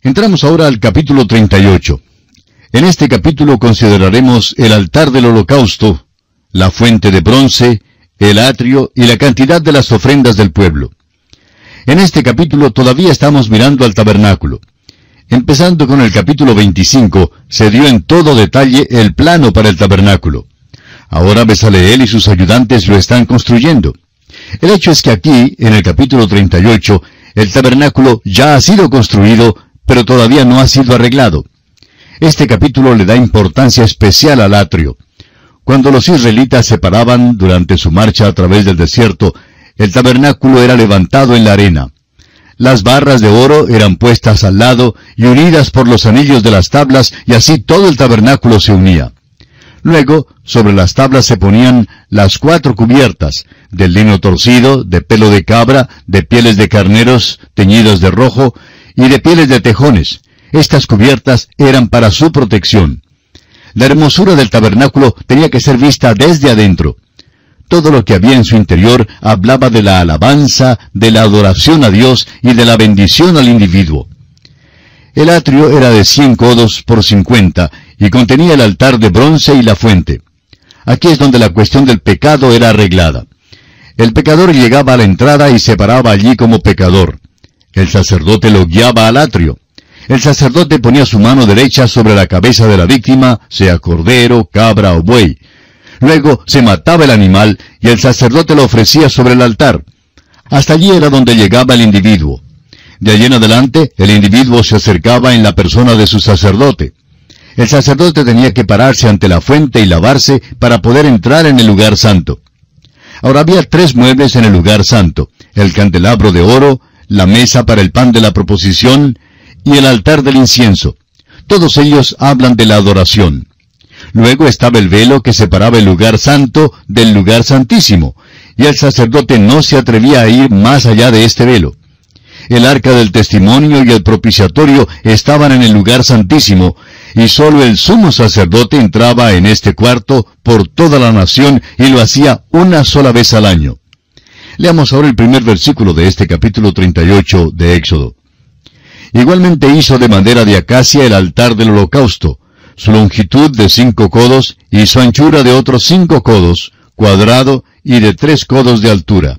Entramos ahora al capítulo 38. En este capítulo consideraremos el altar del holocausto, la fuente de bronce, el atrio y la cantidad de las ofrendas del pueblo. En este capítulo todavía estamos mirando al tabernáculo. Empezando con el capítulo 25, se dio en todo detalle el plano para el tabernáculo. Ahora Besaleel y sus ayudantes lo están construyendo. El hecho es que aquí, en el capítulo 38, el tabernáculo ya ha sido construido, pero todavía no ha sido arreglado. Este capítulo le da importancia especial al atrio. Cuando los israelitas se paraban durante su marcha a través del desierto, el tabernáculo era levantado en la arena. Las barras de oro eran puestas al lado y unidas por los anillos de las tablas, y así todo el tabernáculo se unía. Luego, sobre las tablas se ponían las cuatro cubiertas, del lino torcido, de pelo de cabra, de pieles de carneros teñidos de rojo, y de pieles de tejones. Estas cubiertas eran para su protección. La hermosura del tabernáculo tenía que ser vista desde adentro. Todo lo que había en su interior hablaba de la alabanza, de la adoración a Dios y de la bendición al individuo. El atrio era de cien codos por cincuenta y contenía el altar de bronce y la fuente. Aquí es donde la cuestión del pecado era arreglada. El pecador llegaba a la entrada y se paraba allí como pecador. El sacerdote lo guiaba al atrio. El sacerdote ponía su mano derecha sobre la cabeza de la víctima, sea cordero, cabra o buey. Luego se mataba el animal y el sacerdote lo ofrecía sobre el altar. Hasta allí era donde llegaba el individuo. De allí en adelante, el individuo se acercaba en la persona de su sacerdote. El sacerdote tenía que pararse ante la fuente y lavarse para poder entrar en el lugar santo. Ahora había tres muebles en el lugar santo, el candelabro de oro, la mesa para el pan de la proposición y el altar del incienso. Todos ellos hablan de la adoración. Luego estaba el velo que separaba el lugar santo del lugar santísimo, y el sacerdote no se atrevía a ir más allá de este velo. El arca del testimonio y el propiciatorio estaban en el lugar santísimo, y sólo el sumo sacerdote entraba en este cuarto por toda la nación y lo hacía una sola vez al año. Leamos ahora el primer versículo de este capítulo 38 de Éxodo. Igualmente hizo de madera de acacia el altar del holocausto, su longitud de cinco codos y su anchura de otros cinco codos, cuadrado y de tres codos de altura.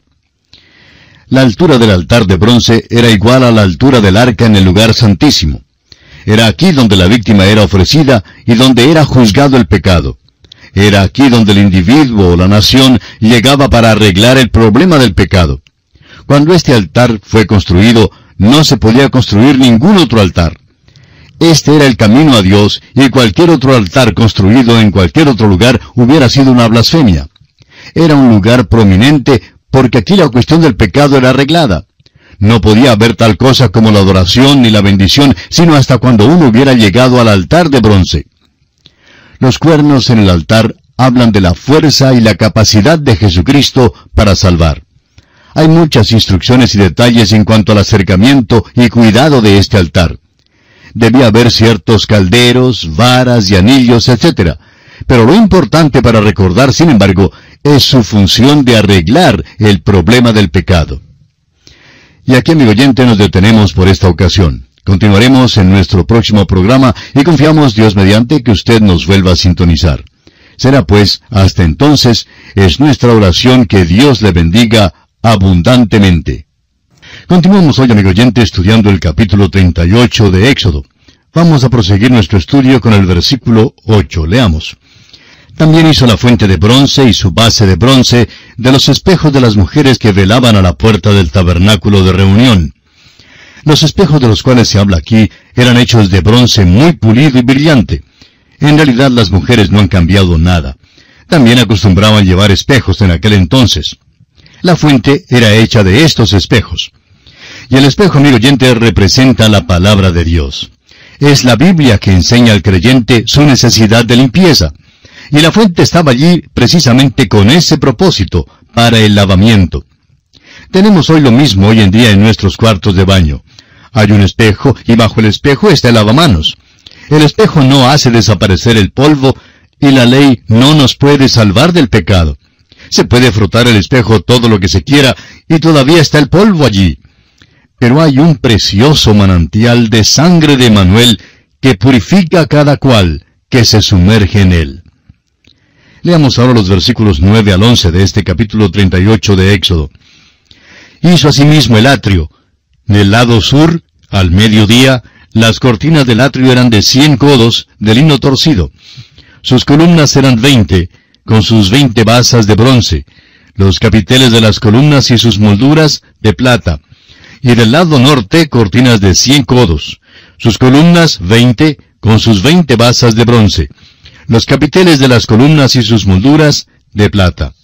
La altura del altar de bronce era igual a la altura del arca en el lugar santísimo. Era aquí donde la víctima era ofrecida y donde era juzgado el pecado. Era aquí donde el individuo o la nación llegaba para arreglar el problema del pecado. Cuando este altar fue construido, no se podía construir ningún otro altar. Este era el camino a Dios y cualquier otro altar construido en cualquier otro lugar hubiera sido una blasfemia. Era un lugar prominente porque aquí la cuestión del pecado era arreglada. No podía haber tal cosa como la adoración ni la bendición, sino hasta cuando uno hubiera llegado al altar de bronce. Los cuernos en el altar hablan de la fuerza y la capacidad de Jesucristo para salvar. Hay muchas instrucciones y detalles en cuanto al acercamiento y cuidado de este altar debía haber ciertos calderos, varas y anillos, etc. Pero lo importante para recordar, sin embargo, es su función de arreglar el problema del pecado. Y aquí, amigo oyente, nos detenemos por esta ocasión. Continuaremos en nuestro próximo programa y confiamos Dios mediante que usted nos vuelva a sintonizar. Será pues, hasta entonces, es nuestra oración que Dios le bendiga abundantemente. Continuamos hoy, amigo oyente, estudiando el capítulo 38 de Éxodo. Vamos a proseguir nuestro estudio con el versículo 8. Leamos. También hizo la fuente de bronce y su base de bronce de los espejos de las mujeres que velaban a la puerta del tabernáculo de reunión. Los espejos de los cuales se habla aquí eran hechos de bronce muy pulido y brillante. En realidad las mujeres no han cambiado nada. También acostumbraban llevar espejos en aquel entonces. La fuente era hecha de estos espejos. Y el espejo, amigo oyente, representa la palabra de Dios. Es la Biblia que enseña al creyente su necesidad de limpieza. Y la fuente estaba allí precisamente con ese propósito, para el lavamiento. Tenemos hoy lo mismo hoy en día en nuestros cuartos de baño. Hay un espejo y bajo el espejo está el lavamanos. El espejo no hace desaparecer el polvo y la ley no nos puede salvar del pecado. Se puede frotar el espejo todo lo que se quiera y todavía está el polvo allí. Pero hay un precioso manantial de sangre de Manuel que purifica a cada cual que se sumerge en él. Leamos ahora los versículos 9 al 11 de este capítulo 38 de Éxodo. Hizo asimismo el atrio. Del lado sur, al mediodía, las cortinas del atrio eran de cien codos de lino torcido. Sus columnas eran veinte, con sus veinte basas de bronce, los capiteles de las columnas y sus molduras de plata. Y del lado norte cortinas de cien codos, sus columnas veinte, con sus veinte basas de bronce los capiteles de las columnas y sus molduras de plata.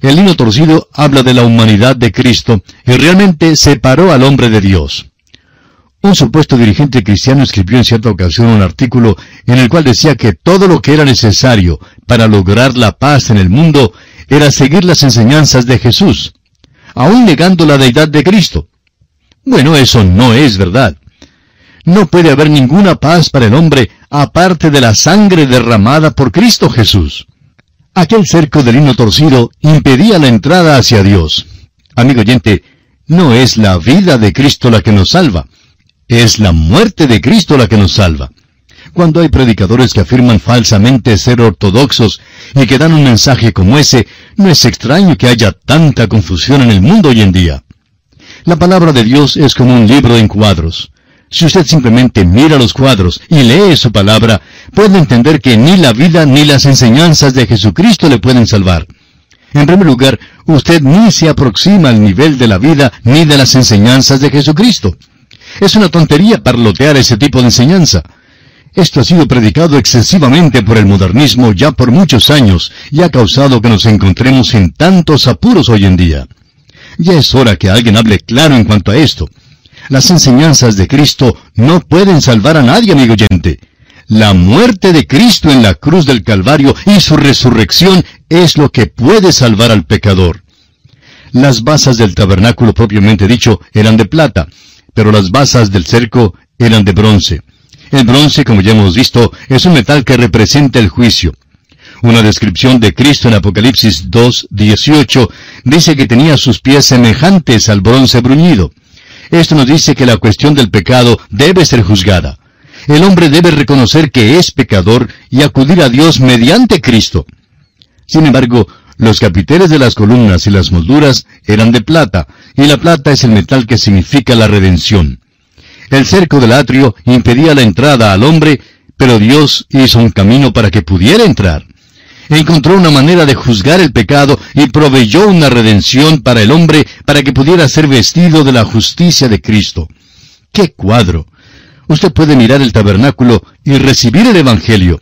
El lino torcido habla de la humanidad de Cristo y realmente separó al hombre de Dios. Un supuesto dirigente cristiano escribió en cierta ocasión un artículo en el cual decía que todo lo que era necesario para lograr la paz en el mundo era seguir las enseñanzas de Jesús, aún negando la deidad de Cristo. Bueno, eso no es verdad. No puede haber ninguna paz para el hombre aparte de la sangre derramada por Cristo Jesús. Aquel cerco de lino torcido impedía la entrada hacia Dios. Amigo oyente, no es la vida de Cristo la que nos salva, es la muerte de Cristo la que nos salva. Cuando hay predicadores que afirman falsamente ser ortodoxos y que dan un mensaje como ese, no es extraño que haya tanta confusión en el mundo hoy en día. La palabra de Dios es como un libro en cuadros. Si usted simplemente mira los cuadros y lee su palabra, puede entender que ni la vida ni las enseñanzas de Jesucristo le pueden salvar. En primer lugar, usted ni se aproxima al nivel de la vida ni de las enseñanzas de Jesucristo. Es una tontería parlotear ese tipo de enseñanza. Esto ha sido predicado excesivamente por el modernismo ya por muchos años y ha causado que nos encontremos en tantos apuros hoy en día. Ya es hora que alguien hable claro en cuanto a esto. Las enseñanzas de Cristo no pueden salvar a nadie, amigo oyente. La muerte de Cristo en la cruz del Calvario y su resurrección es lo que puede salvar al pecador. Las basas del tabernáculo propiamente dicho eran de plata, pero las basas del cerco eran de bronce. El bronce, como ya hemos visto, es un metal que representa el juicio. Una descripción de Cristo en Apocalipsis 2, 18 dice que tenía sus pies semejantes al bronce bruñido. Esto nos dice que la cuestión del pecado debe ser juzgada. El hombre debe reconocer que es pecador y acudir a Dios mediante Cristo. Sin embargo, los capiteles de las columnas y las molduras eran de plata, y la plata es el metal que significa la redención. El cerco del atrio impedía la entrada al hombre, pero Dios hizo un camino para que pudiera entrar encontró una manera de juzgar el pecado y proveyó una redención para el hombre para que pudiera ser vestido de la justicia de Cristo. ¡Qué cuadro! Usted puede mirar el tabernáculo y recibir el Evangelio.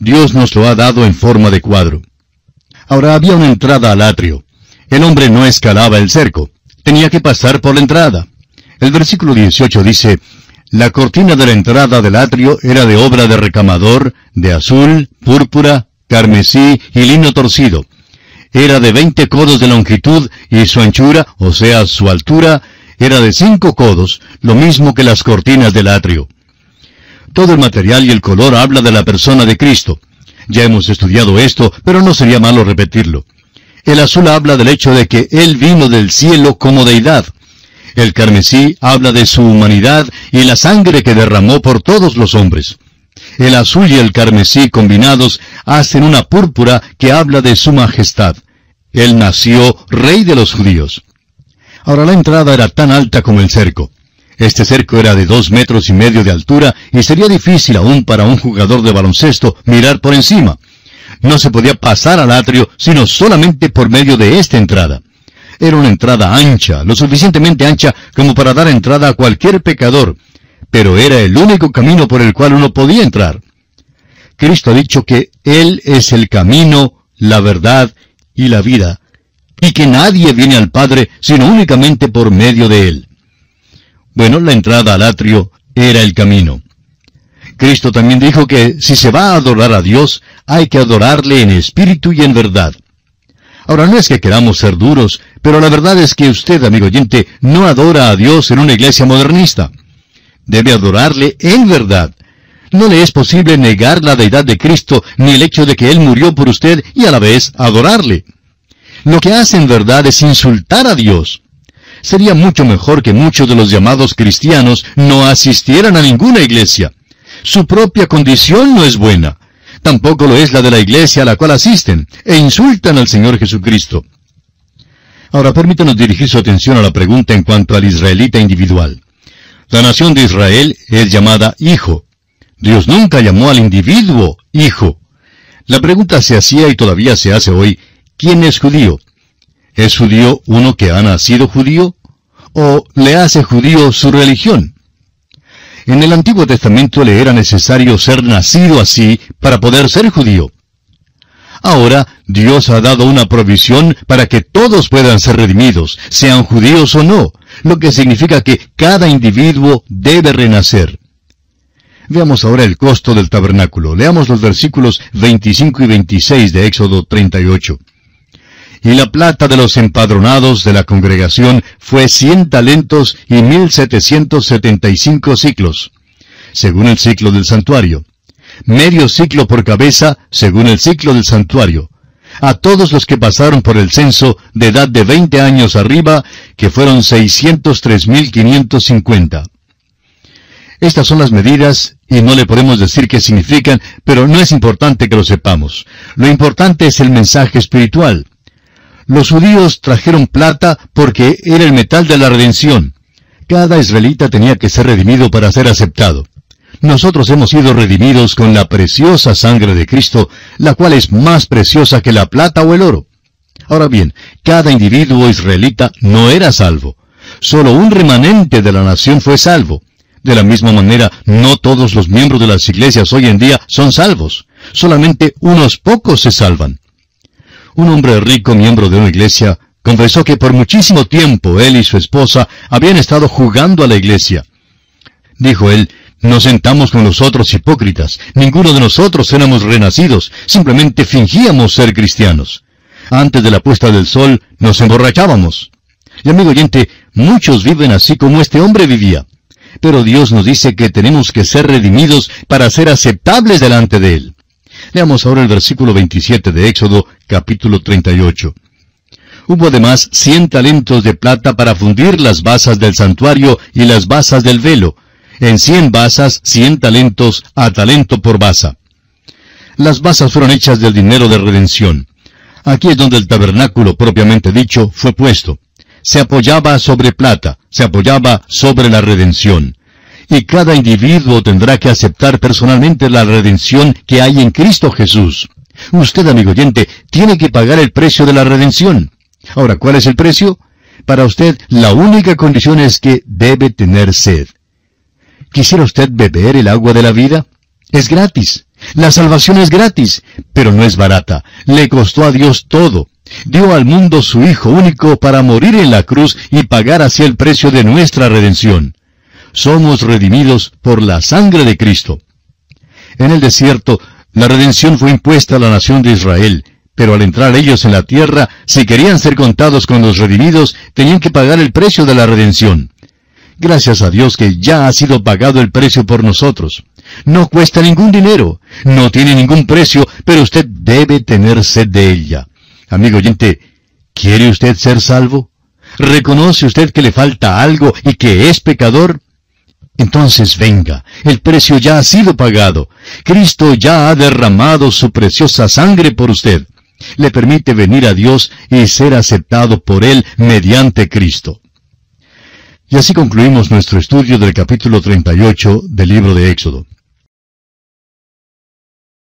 Dios nos lo ha dado en forma de cuadro. Ahora había una entrada al atrio. El hombre no escalaba el cerco. Tenía que pasar por la entrada. El versículo 18 dice, La cortina de la entrada del atrio era de obra de recamador, de azul, púrpura, carmesí y lino torcido. Era de veinte codos de longitud y su anchura, o sea, su altura, era de cinco codos, lo mismo que las cortinas del atrio. Todo el material y el color habla de la persona de Cristo. Ya hemos estudiado esto, pero no sería malo repetirlo. El azul habla del hecho de que Él vino del cielo como deidad. El carmesí habla de su humanidad y la sangre que derramó por todos los hombres. El azul y el carmesí combinados hacen una púrpura que habla de su majestad. Él nació rey de los judíos. Ahora la entrada era tan alta como el cerco. Este cerco era de dos metros y medio de altura y sería difícil aún para un jugador de baloncesto mirar por encima. No se podía pasar al atrio sino solamente por medio de esta entrada. Era una entrada ancha, lo suficientemente ancha como para dar entrada a cualquier pecador, pero era el único camino por el cual uno podía entrar. Cristo ha dicho que Él es el camino, la verdad y la vida, y que nadie viene al Padre sino únicamente por medio de Él. Bueno, la entrada al atrio era el camino. Cristo también dijo que si se va a adorar a Dios, hay que adorarle en espíritu y en verdad. Ahora no es que queramos ser duros, pero la verdad es que usted, amigo oyente, no adora a Dios en una iglesia modernista. Debe adorarle en verdad. No le es posible negar la deidad de Cristo ni el hecho de que Él murió por usted y a la vez adorarle. Lo que hace en verdad es insultar a Dios. Sería mucho mejor que muchos de los llamados cristianos no asistieran a ninguna iglesia. Su propia condición no es buena. Tampoco lo es la de la iglesia a la cual asisten, e insultan al Señor Jesucristo. Ahora permítanos dirigir su atención a la pregunta en cuanto al israelita individual. La nación de Israel es llamada hijo. Dios nunca llamó al individuo hijo. La pregunta se hacía y todavía se hace hoy, ¿quién es judío? ¿Es judío uno que ha nacido judío? ¿O le hace judío su religión? En el Antiguo Testamento le era necesario ser nacido así para poder ser judío. Ahora Dios ha dado una provisión para que todos puedan ser redimidos, sean judíos o no, lo que significa que cada individuo debe renacer. Veamos ahora el costo del tabernáculo. Leamos los versículos 25 y 26 de Éxodo 38. Y la plata de los empadronados de la congregación fue cien talentos y mil setecientos setenta y cinco ciclos, según el ciclo del santuario. Medio ciclo por cabeza, según el ciclo del santuario. A todos los que pasaron por el censo de edad de veinte años arriba, que fueron seiscientos tres mil quinientos cincuenta. Estas son las medidas y no le podemos decir qué significan, pero no es importante que lo sepamos. Lo importante es el mensaje espiritual. Los judíos trajeron plata porque era el metal de la redención. Cada israelita tenía que ser redimido para ser aceptado. Nosotros hemos sido redimidos con la preciosa sangre de Cristo, la cual es más preciosa que la plata o el oro. Ahora bien, cada individuo israelita no era salvo. Solo un remanente de la nación fue salvo. De la misma manera, no todos los miembros de las iglesias hoy en día son salvos. Solamente unos pocos se salvan. Un hombre rico, miembro de una iglesia, confesó que por muchísimo tiempo él y su esposa habían estado jugando a la iglesia. Dijo él, nos sentamos con los otros hipócritas. Ninguno de nosotros éramos renacidos, simplemente fingíamos ser cristianos. Antes de la puesta del sol nos emborrachábamos. Y amigo oyente, muchos viven así como este hombre vivía. Pero Dios nos dice que tenemos que ser redimidos para ser aceptables delante de Él. Leamos ahora el versículo 27 de Éxodo, capítulo 38. Hubo además cien talentos de plata para fundir las basas del santuario y las basas del velo. En cien basas, cien talentos a talento por basa. Las basas fueron hechas del dinero de redención. Aquí es donde el tabernáculo propiamente dicho fue puesto. Se apoyaba sobre plata, se apoyaba sobre la redención y cada individuo tendrá que aceptar personalmente la redención que hay en Cristo Jesús. Usted, amigo oyente, tiene que pagar el precio de la redención. Ahora, ¿cuál es el precio? Para usted, la única condición es que debe tener sed. ¿Quisiera usted beber el agua de la vida? Es gratis. La salvación es gratis, pero no es barata. Le costó a Dios todo. Dio al mundo su Hijo único para morir en la cruz y pagar así el precio de nuestra redención somos redimidos por la sangre de Cristo. En el desierto, la redención fue impuesta a la nación de Israel, pero al entrar ellos en la tierra, si querían ser contados con los redimidos, tenían que pagar el precio de la redención. Gracias a Dios que ya ha sido pagado el precio por nosotros. No cuesta ningún dinero, no tiene ningún precio, pero usted debe tener sed de ella. Amigo oyente, ¿quiere usted ser salvo? ¿Reconoce usted que le falta algo y que es pecador? Entonces venga, el precio ya ha sido pagado. Cristo ya ha derramado su preciosa sangre por usted. Le permite venir a Dios y ser aceptado por Él mediante Cristo. Y así concluimos nuestro estudio del capítulo 38 del libro de Éxodo.